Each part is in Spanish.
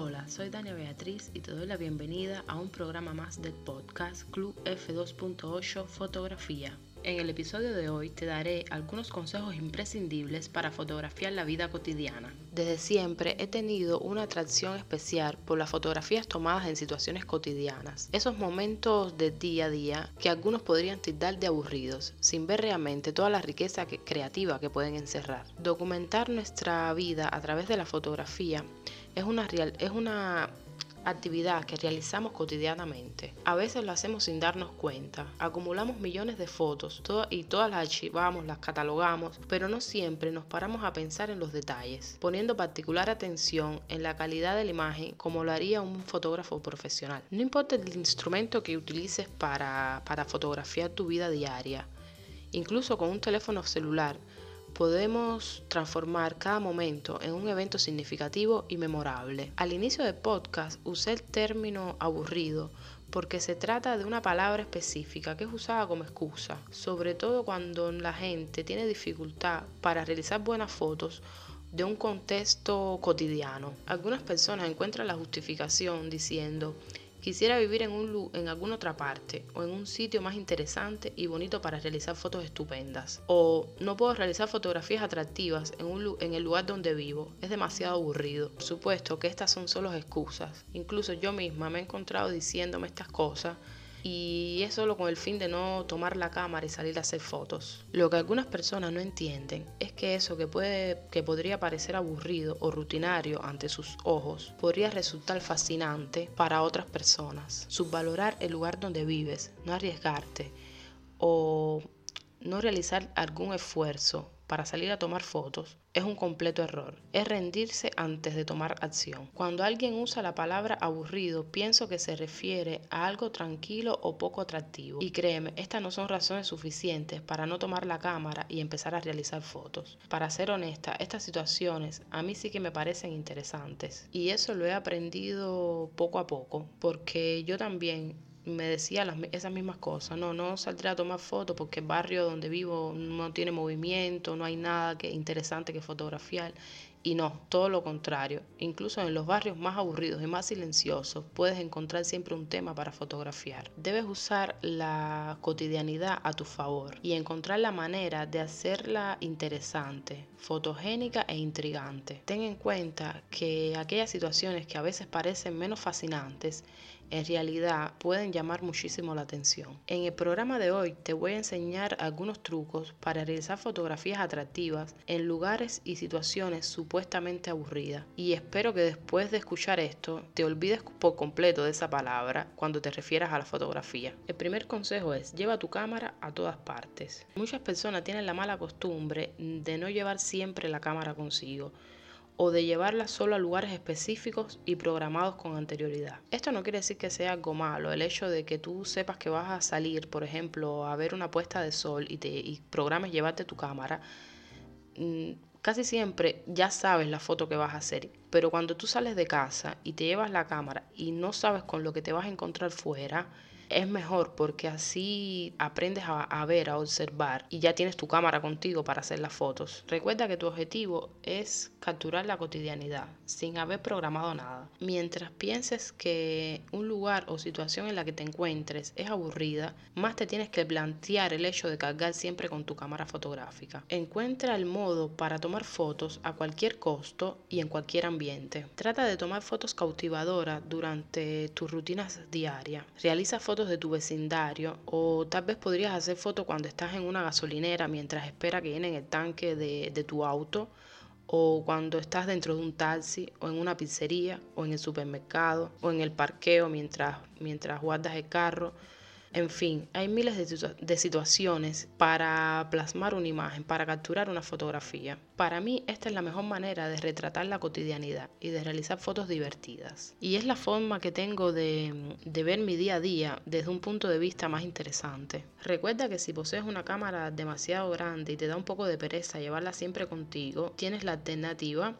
Hola, soy Dania Beatriz y te doy la bienvenida a un programa más del podcast Club F2.8 Fotografía. En el episodio de hoy te daré algunos consejos imprescindibles para fotografiar la vida cotidiana. Desde siempre he tenido una atracción especial por las fotografías tomadas en situaciones cotidianas, esos momentos de día a día que algunos podrían tildar de aburridos, sin ver realmente toda la riqueza creativa que pueden encerrar. Documentar nuestra vida a través de la fotografía es una, es una actividad que realizamos cotidianamente. A veces lo hacemos sin darnos cuenta. Acumulamos millones de fotos y todas las archivamos, las catalogamos, pero no siempre nos paramos a pensar en los detalles, poniendo particular atención en la calidad de la imagen como lo haría un fotógrafo profesional. No importa el instrumento que utilices para, para fotografiar tu vida diaria, incluso con un teléfono celular, podemos transformar cada momento en un evento significativo y memorable. Al inicio del podcast usé el término aburrido porque se trata de una palabra específica que es usada como excusa, sobre todo cuando la gente tiene dificultad para realizar buenas fotos de un contexto cotidiano. Algunas personas encuentran la justificación diciendo Quisiera vivir en, un, en alguna otra parte o en un sitio más interesante y bonito para realizar fotos estupendas. O no puedo realizar fotografías atractivas en, en el lugar donde vivo. Es demasiado aburrido. Por supuesto que estas son solo excusas. Incluso yo misma me he encontrado diciéndome estas cosas y es solo con el fin de no tomar la cámara y salir a hacer fotos. Lo que algunas personas no entienden es que eso que puede que podría parecer aburrido o rutinario ante sus ojos podría resultar fascinante para otras personas. Subvalorar el lugar donde vives, no arriesgarte o no realizar algún esfuerzo para salir a tomar fotos es un completo error. Es rendirse antes de tomar acción. Cuando alguien usa la palabra aburrido, pienso que se refiere a algo tranquilo o poco atractivo. Y créeme, estas no son razones suficientes para no tomar la cámara y empezar a realizar fotos. Para ser honesta, estas situaciones a mí sí que me parecen interesantes. Y eso lo he aprendido poco a poco, porque yo también me decía las, esas mismas cosas. No, no saldré a tomar fotos porque el barrio donde vivo no tiene movimiento, no hay nada que, interesante que fotografiar. Y no, todo lo contrario. Incluso en los barrios más aburridos y más silenciosos puedes encontrar siempre un tema para fotografiar. Debes usar la cotidianidad a tu favor y encontrar la manera de hacerla interesante, fotogénica e intrigante. Ten en cuenta que aquellas situaciones que a veces parecen menos fascinantes en realidad pueden llamar muchísimo la atención. En el programa de hoy te voy a enseñar algunos trucos para realizar fotografías atractivas en lugares y situaciones supuestamente aburridas. Y espero que después de escuchar esto te olvides por completo de esa palabra cuando te refieras a la fotografía. El primer consejo es lleva tu cámara a todas partes. Muchas personas tienen la mala costumbre de no llevar siempre la cámara consigo o de llevarla solo a lugares específicos y programados con anterioridad. Esto no quiere decir que sea algo malo, el hecho de que tú sepas que vas a salir, por ejemplo, a ver una puesta de sol y, te, y programes llevarte tu cámara, mm, casi siempre ya sabes la foto que vas a hacer, pero cuando tú sales de casa y te llevas la cámara y no sabes con lo que te vas a encontrar fuera, es mejor porque así aprendes a, ver, a observar y ya tienes tu cámara contigo para hacer las fotos. Recuerda que tu objetivo es capturar la cotidianidad sin haber programado nada. Mientras pienses que un lugar o situación en la que te encuentres es aburrida, más te tienes que plantear el hecho de cargar siempre con tu cámara fotográfica. Encuentra el modo para tomar fotos a cualquier costo y en cualquier ambiente. Trata de tomar fotos cautivadoras durante tus rutinas diarias. Realiza fotos de tu vecindario o tal vez podrías hacer fotos cuando estás en una gasolinera mientras espera que llenen el tanque de, tu auto o cuando estás dentro de un taxi o en una pizzería o en el supermercado o en el parqueo mientras, mientras guardas el carro. En fin, hay miles de, situaciones para plasmar una imagen, para capturar una fotografía. Para mí esta es la mejor manera de retratar la cotidianidad y de realizar fotos divertidas. Y es la forma que tengo de, de ver mi día a día desde un punto de vista más interesante. Recuerda que si posees una cámara demasiado grande y te da un poco de pereza llevarla siempre contigo, tienes la alternativa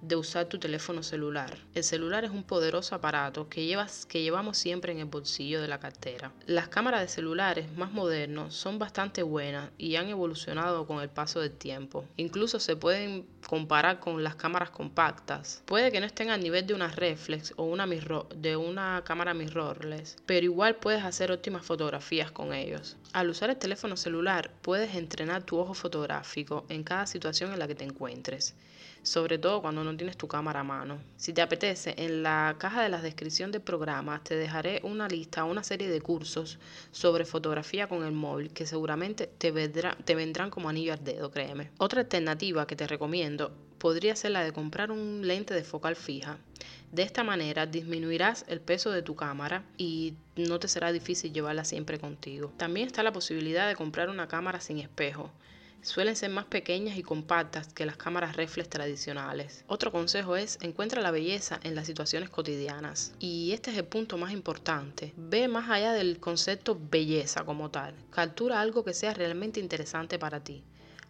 de usar tu teléfono celular. El celular es un poderoso aparato que, llevas, que llevamos siempre en el bolsillo de la cartera. Las cámaras de celulares más modernos son bastante buenas y han evolucionado con el paso del tiempo. Incluso se pueden comparar con las cámaras compactas. Puede que no estén al nivel de una reflex o una mirror, de una cámara mirrorless, pero igual puedes hacer óptimas fotografías con ellos. Al usar el teléfono celular puedes entrenar tu ojo fotográfico en cada situación en la que te encuentres sobre todo cuando no tienes tu cámara a mano. Si te apetece, en la caja de la descripción del programa te dejaré una lista, una serie de cursos sobre fotografía con el móvil que seguramente te, te vendrán como anillo al dedo, créeme. Otra alternativa que te recomiendo podría ser la de comprar un lente de focal fija. De esta manera disminuirás el peso de tu cámara y no te será difícil llevarla siempre contigo. También está la posibilidad de comprar una cámara sin espejo suelen ser más pequeñas y compactas que las cámaras reflex tradicionales. Otro consejo es encuentra la belleza en las situaciones cotidianas. Y este es el punto más importante. Ve más allá del concepto belleza como tal. Captura algo que sea realmente interesante para ti.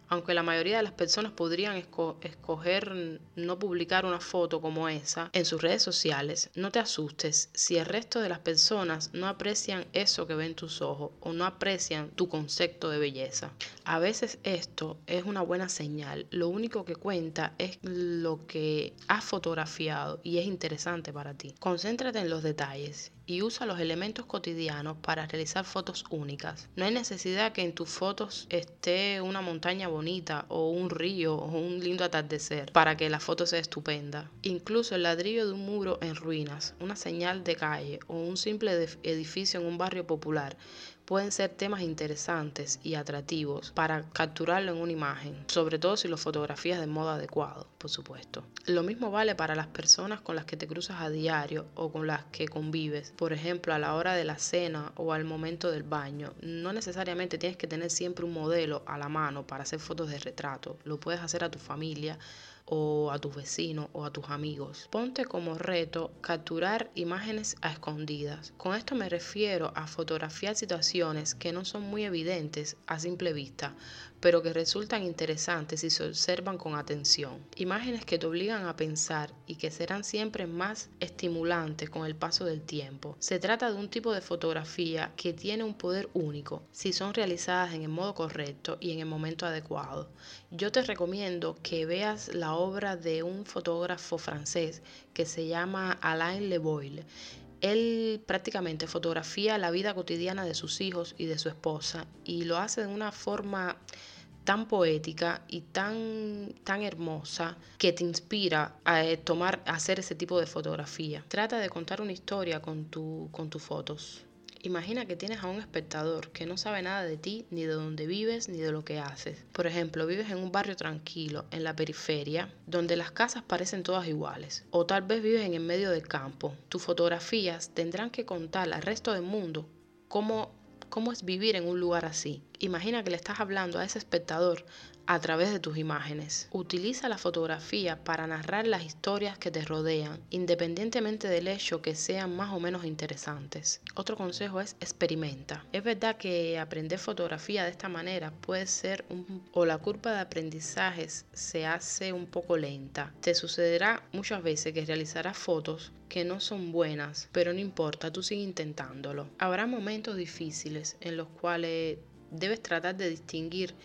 Aunque la mayoría de las personas podrían escoger no publicar una foto como esa en sus redes sociales, no te asustes si el resto de las personas no aprecian eso que ven tus ojos o no aprecian tu concepto de belleza. A veces esto es una buena señal. Lo único que cuenta es lo que has fotografiado y es interesante para ti. Concéntrate en los detalles y usa los elementos cotidianos para realizar fotos únicas. No hay necesidad que en tus fotos esté una montaña bonita o un río o un lindo atardecer para que la foto sea estupenda. Incluso el ladrillo de un muro en ruinas, una señal de calle o un simple edificio en un barrio popular pueden ser temas interesantes y atractivos para capturarlo en una imagen, sobre todo si lo fotografías de modo adecuado, por supuesto. Lo mismo vale para las personas con las que te cruzas a diario o con las que convives, por ejemplo, a la hora de la cena o al momento del baño. No necesariamente tienes que tener siempre un modelo a la mano para hacer fotos de retrato, lo puedes hacer a tu familia o a tus vecinos o a tus amigos. Ponte como reto capturar imágenes a escondidas. Con esto me refiero a fotografiar situaciones que no son muy evidentes a simple vista, pero que resultan interesantes si se observan con atención. Imágenes que te obligan a pensar y que serán siempre más estimulantes con el paso del tiempo. Se trata de un tipo de fotografía que tiene un poder único si son realizadas en el modo correcto y en el momento adecuado. Yo te recomiendo que veas la obra de un fotógrafo francés que se llama Alain Leboil. Él prácticamente fotografía la vida cotidiana de sus hijos y de su esposa y lo hace de una forma tan poética y tan, tan hermosa que te inspira a eh, tomar, a hacer ese tipo de fotografía. Trata de contar una historia con, tu, con tus fotos. Imagina que tienes a un espectador que no sabe nada de ti, ni de dónde vives, ni de lo que haces. Por ejemplo, vives en un barrio tranquilo, en la periferia, donde las casas parecen todas iguales. O tal vez vives en el medio del campo. Tus fotografías tendrán que contar al resto del mundo cómo, cómo es vivir en un lugar así. Imagina que le estás hablando a ese espectador a través de tus imágenes. Utiliza la fotografía para narrar las historias que te rodean, independientemente del hecho que sean más o menos interesantes. Otro consejo es experimenta. Es verdad que aprender fotografía de esta manera puede ser un, o la curva de aprendizajes se hace un poco lenta. Te sucederá muchas veces que realizarás fotos que no son buenas, pero no importa, tú sigue intentándolo. Habrá momentos difíciles en los cuales debes tratar de distinguir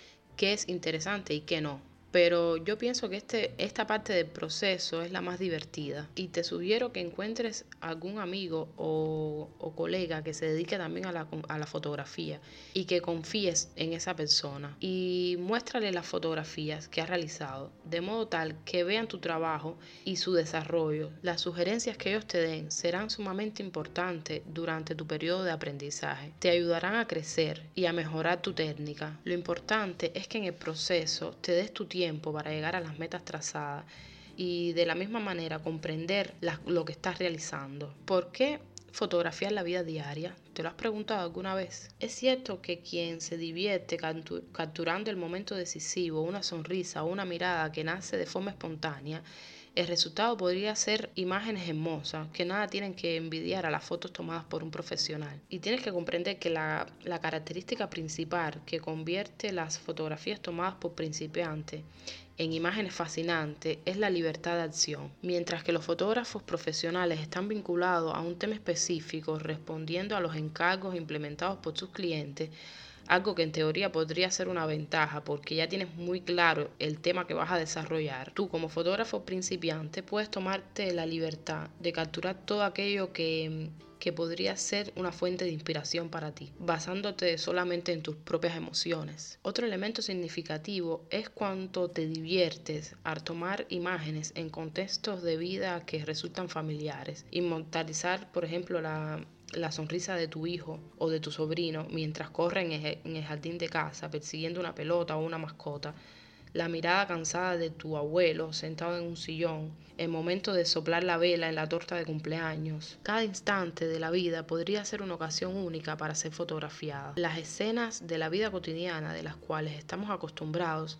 qué es interesante y qué no. Pero yo pienso que este, esta parte del proceso es la más divertida y te sugiero que encuentres algún amigo o, colega que se dedique también a la, a la, fotografía y que confíes en esa persona y muéstrale las fotografías que has realizado de modo tal que vean tu trabajo y su desarrollo. Las sugerencias que ellos te den serán sumamente importantes durante tu periodo de aprendizaje. Te ayudarán a crecer y a mejorar tu técnica. Lo importante es que en el proceso te des tu tiempo para llegar a las metas trazadas y de la misma manera comprender lo que estás realizando. ¿Por qué fotografiar la vida diaria? ¿Te lo has preguntado alguna vez? Es cierto que quien se divierte capturando el momento decisivo, una sonrisa o una mirada que nace de forma espontánea, el resultado podría ser imágenes hermosas que nada tienen que envidiar a las fotos tomadas por un profesional. Y tienes que comprender que la, la característica principal que convierte las fotografías tomadas por principiantes en imágenes fascinantes es la libertad de acción. Mientras que los fotógrafos profesionales están vinculados a un tema específico respondiendo a los encargos implementados por sus clientes, algo que en teoría podría ser una ventaja porque ya tienes muy claro el tema que vas a desarrollar. Tú como fotógrafo principiante puedes tomarte la libertad de capturar todo aquello que, que podría ser una fuente de inspiración para ti, basándote solamente en tus propias emociones. Otro elemento significativo es cuánto te diviertes al tomar imágenes en contextos de vida que resultan familiares. Inmortalizar, por ejemplo, la la sonrisa de tu hijo o de tu sobrino mientras corre en el, jardín de casa persiguiendo una pelota o una mascota, la mirada cansada de tu abuelo sentado en un sillón, el momento de soplar la vela en la torta de cumpleaños. Cada instante de la vida podría ser una ocasión única para ser fotografiada. Las escenas de la vida cotidiana de las cuales estamos acostumbrados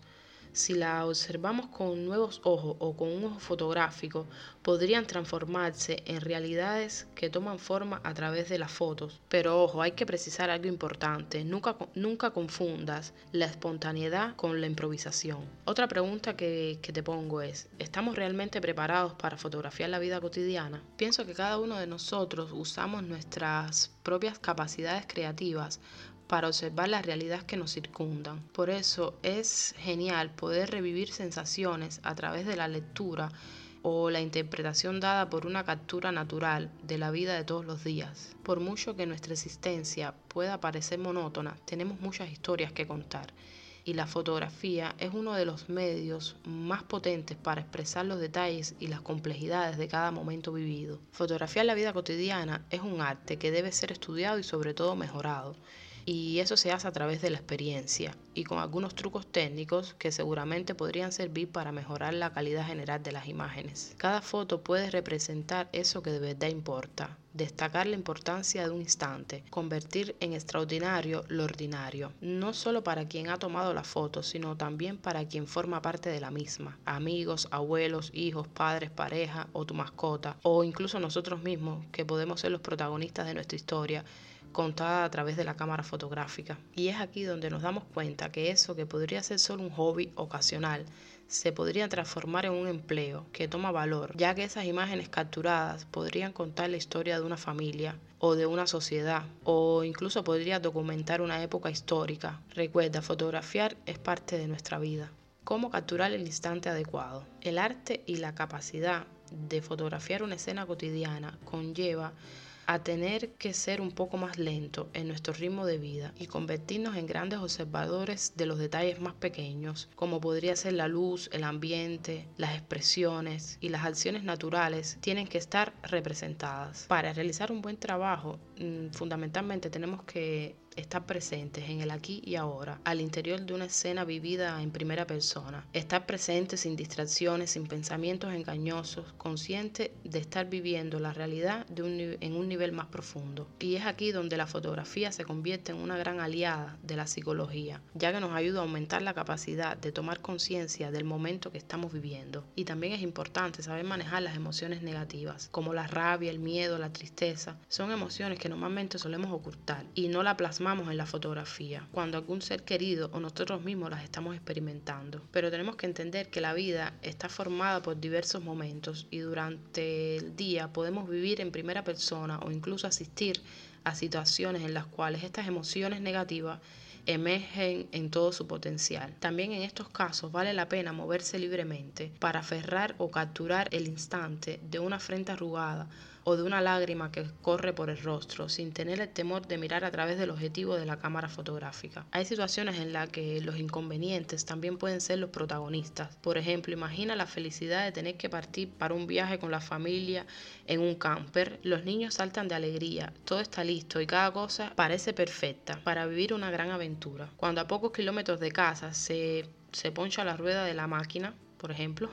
si la observamos con nuevos ojos o con un ojo fotográfico, podrían transformarse en realidades que toman forma a través de las fotos. Pero ojo, hay que precisar algo importante, nunca, nunca confundas la espontaneidad con la improvisación. Otra pregunta que, que te pongo es, ¿estamos realmente preparados para fotografiar la vida cotidiana? Pienso que cada uno de nosotros usamos nuestras propias capacidades creativas para observar la realidad que nos circundan. Por eso es genial poder revivir sensaciones a través de la lectura o la interpretación dada por una captura natural de la vida de todos los días. Por mucho que nuestra existencia pueda parecer monótona, tenemos muchas historias que contar y la fotografía es uno de los medios más potentes para expresar los detalles y las complejidades de cada momento vivido. Fotografiar la vida cotidiana es un arte que debe ser estudiado y sobre todo mejorado y eso se hace a través de la experiencia y con algunos trucos técnicos que seguramente podrían servir para mejorar la calidad general de las imágenes. Cada foto puede representar eso que de verdad importa, destacar la importancia de un instante, convertir en extraordinario lo ordinario, no solo para quien ha tomado la foto, sino también para quien forma parte de la misma, amigos, abuelos, hijos, padres, pareja o tu mascota, o incluso nosotros mismos que podemos ser los protagonistas de nuestra historia contada a través de la cámara fotográfica. Y es aquí donde nos damos cuenta que eso que podría ser solo un hobby ocasional se podría transformar en un empleo que toma valor, ya que esas imágenes capturadas podrían contar la historia de una familia o de una sociedad, o incluso podría documentar una época histórica. Recuerda, fotografiar es parte de nuestra vida. ¿Cómo capturar el instante adecuado? El arte y la capacidad de fotografiar una escena cotidiana conlleva a tener que ser un poco más lento en nuestro ritmo de vida y convertirnos en grandes observadores de los detalles más pequeños, como podría ser la luz, el ambiente, las expresiones y las acciones naturales, tienen que estar representadas. Para realizar un buen trabajo, mm, fundamentalmente tenemos que estar presentes en el aquí y ahora, al interior de una escena vivida en primera persona. Estar presentes sin distracciones, sin pensamientos engañosos, consciente de estar viviendo la realidad en un nivel más profundo. Y es aquí donde la fotografía se convierte en una gran aliada de la psicología, ya que nos ayuda a aumentar la capacidad de tomar conciencia del momento que estamos viviendo. Y también es importante saber manejar las emociones negativas, como la rabia, el miedo, la tristeza. Son emociones que normalmente solemos ocultar y no la plasmamos en la fotografía, cuando algún ser querido o nosotros mismos las estamos experimentando. Pero tenemos que entender que la vida está formada por diversos momentos y durante el día podemos vivir en primera persona o incluso asistir a situaciones en las cuales estas emociones negativas emergen en todo su potencial. También en estos casos vale la pena moverse libremente para aferrar o capturar el instante de una frente arrugada o de una lágrima que corre por el rostro, sin tener el temor de mirar a través del objetivo de la cámara fotográfica. Hay situaciones en las que los inconvenientes también pueden ser los protagonistas. Por ejemplo, imagina la felicidad de tener que partir para un viaje con la familia en un camper. Los niños saltan de alegría, todo está listo y cada cosa parece perfecta para vivir una gran aventura. Cuando a pocos kilómetros de casa se, se poncha la rueda de la máquina, por ejemplo,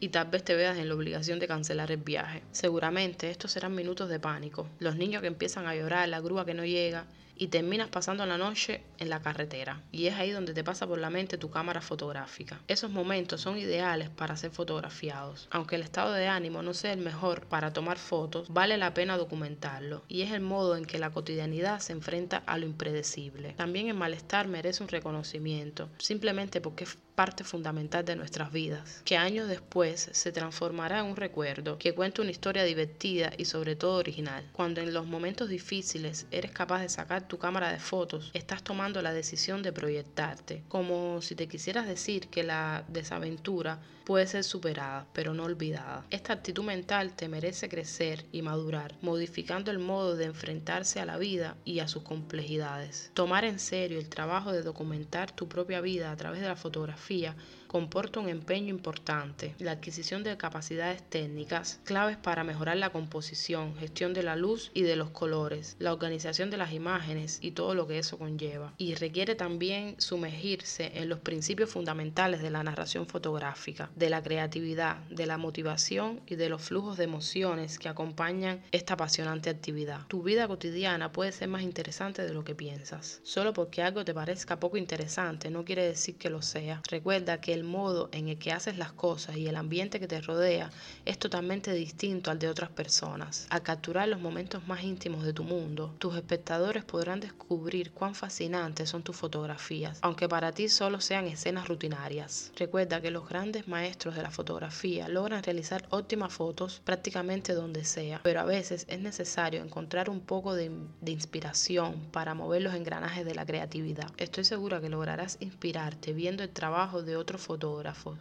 y tal vez te veas en la obligación de cancelar el viaje. Seguramente estos serán minutos de pánico. Los niños que empiezan a llorar, la grúa que no llega, y terminas pasando la noche en la carretera. Y es ahí donde te pasa por la mente tu cámara fotográfica. Esos momentos son ideales para ser fotografiados. Aunque el estado de ánimo no sea el mejor para tomar fotos, vale la pena documentarlo. Y es el modo en que la cotidianidad se enfrenta a lo impredecible. También el malestar merece un reconocimiento, simplemente porque es parte fundamental de nuestras vidas, que años después se transformará en un recuerdo que cuenta una historia divertida y sobre todo original. Cuando en los momentos difíciles eres capaz de sacar tu cámara de fotos, estás tomando la decisión de proyectarte, como si te quisieras decir que la desaventura puede ser superada, pero no olvidada. Esta actitud mental te merece crecer y madurar, modificando el modo de enfrentarse a la vida y a sus complejidades. Tomar en serio el trabajo de documentar tu propia vida a través de la fotografía comporta un empeño importante, la adquisición de capacidades técnicas, claves para mejorar la composición, gestión de la luz y de los colores, la organización de las imágenes y todo lo que eso conlleva. Y requiere también sumergirse en los principios fundamentales de la narración fotográfica, de la creatividad, de la motivación y de los flujos de emociones que acompañan esta apasionante actividad. Tu vida cotidiana puede ser más interesante de lo que piensas. Solo porque algo te parezca poco interesante no quiere decir que lo sea. Recuerda que el modo en el que haces las cosas y el ambiente que te rodea es totalmente distinto al de otras personas. Al capturar los momentos más íntimos de tu mundo, tus espectadores podrán descubrir cuán fascinantes son tus fotografías, aunque para ti solo sean escenas rutinarias. Recuerda que los grandes maestros de la fotografía logran realizar óptimas fotos prácticamente donde sea, pero a veces es necesario encontrar un poco de, inspiración para mover los engranajes de la creatividad. Estoy segura que lograrás inspirarte viendo el trabajo de otros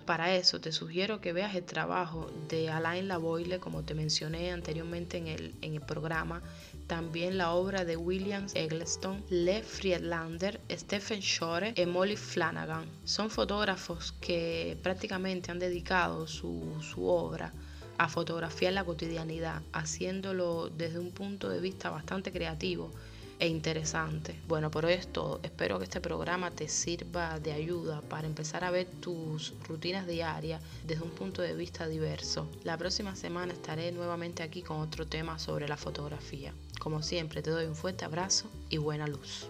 Para eso te sugiero que veas el trabajo de Alain Lavoile, como te mencioné anteriormente en el, en el programa, también la obra de William Eggleston, Le Friedlander, Stephen Shore y Molly Flanagan. Son fotógrafos que prácticamente han dedicado su, su obra a fotografiar la cotidianidad, haciéndolo desde un punto de vista bastante creativo e interesante. Bueno, por esto espero que este programa te sirva de ayuda para empezar a ver tus rutinas diarias desde un punto de vista diverso. La próxima semana estaré nuevamente aquí con otro tema sobre la fotografía. Como siempre, te doy un fuerte abrazo y buena luz.